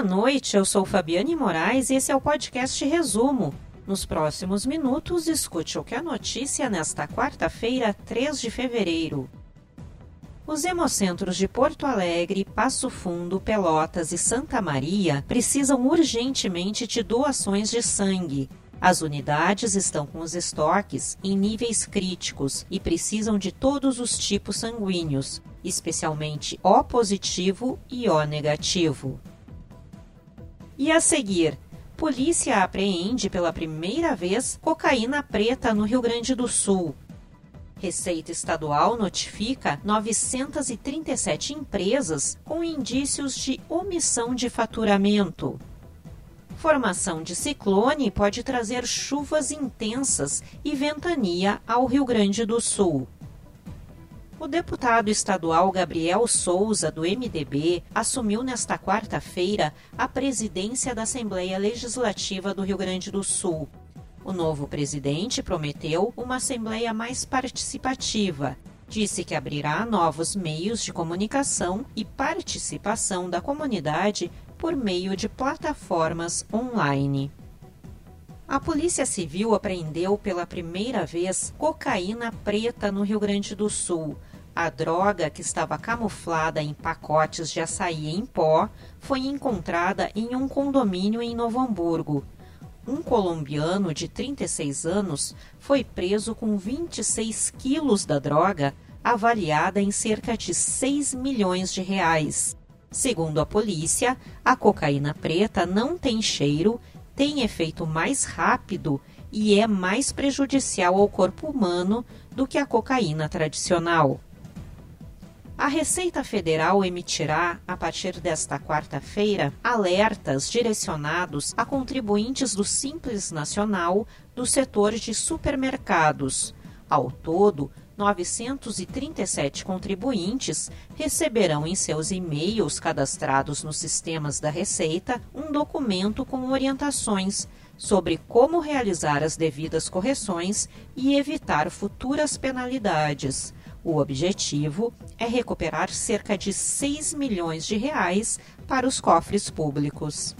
Boa noite, eu sou Fabiane Moraes e esse é o podcast Resumo. Nos próximos minutos, escute o que é notícia nesta quarta-feira, 3 de fevereiro. Os hemocentros de Porto Alegre, Passo Fundo, Pelotas e Santa Maria precisam urgentemente de doações de sangue. As unidades estão com os estoques em níveis críticos e precisam de todos os tipos sanguíneos, especialmente O positivo e O negativo. E a seguir, polícia apreende pela primeira vez cocaína preta no Rio Grande do Sul. Receita Estadual notifica 937 empresas com indícios de omissão de faturamento. Formação de ciclone pode trazer chuvas intensas e ventania ao Rio Grande do Sul. O deputado estadual Gabriel Souza, do MDB, assumiu nesta quarta-feira a presidência da Assembleia Legislativa do Rio Grande do Sul. O novo presidente prometeu uma Assembleia mais participativa. Disse que abrirá novos meios de comunicação e participação da comunidade por meio de plataformas online. A Polícia Civil apreendeu pela primeira vez cocaína preta no Rio Grande do Sul. A droga, que estava camuflada em pacotes de açaí em pó, foi encontrada em um condomínio em Novo Hamburgo. Um colombiano de 36 anos foi preso com 26 quilos da droga, avaliada em cerca de 6 milhões de reais. Segundo a polícia, a cocaína preta não tem cheiro, tem efeito mais rápido e é mais prejudicial ao corpo humano do que a cocaína tradicional. A Receita Federal emitirá, a partir desta quarta-feira, alertas direcionados a contribuintes do Simples Nacional do setor de supermercados. Ao todo, 937 contribuintes receberão em seus e-mails cadastrados nos sistemas da Receita um documento com orientações sobre como realizar as devidas correções e evitar futuras penalidades. O objetivo é recuperar cerca de 6 milhões de reais para os cofres públicos.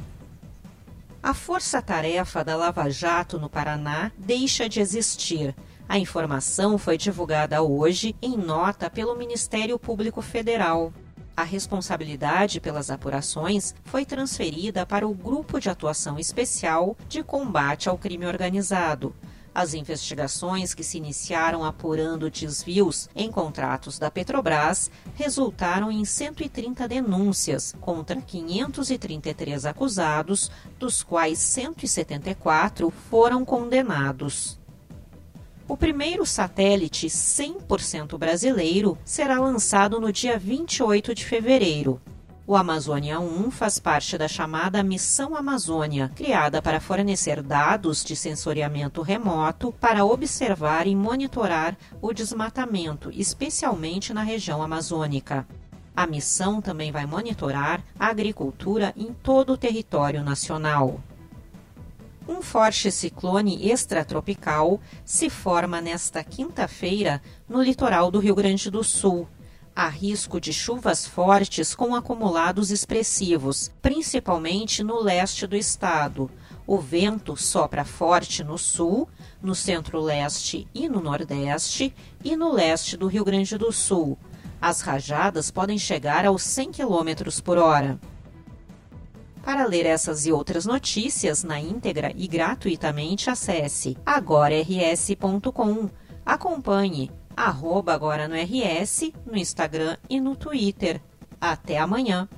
A força-tarefa da Lava Jato no Paraná deixa de existir a informação foi divulgada hoje em nota pelo Ministério Público Federal. A responsabilidade pelas apurações foi transferida para o Grupo de Atuação Especial de Combate ao Crime Organizado. As investigações que se iniciaram apurando desvios em contratos da Petrobras resultaram em 130 denúncias contra 533 acusados, dos quais 174 foram condenados. O primeiro satélite 100% brasileiro será lançado no dia 28 de fevereiro. O Amazônia 1 faz parte da chamada Missão Amazônia, criada para fornecer dados de sensoriamento remoto para observar e monitorar o desmatamento, especialmente na região amazônica. A missão também vai monitorar a agricultura em todo o território nacional. Um forte ciclone extratropical se forma nesta quinta-feira no litoral do Rio Grande do Sul. Há risco de chuvas fortes com acumulados expressivos, principalmente no leste do estado. O vento sopra forte no sul, no centro-leste e no nordeste, e no leste do Rio Grande do Sul. As rajadas podem chegar aos 100 km por hora. Para ler essas e outras notícias na íntegra e gratuitamente, acesse agorars.com. Acompanhe arroba agora no RS, no Instagram e no Twitter. Até amanhã!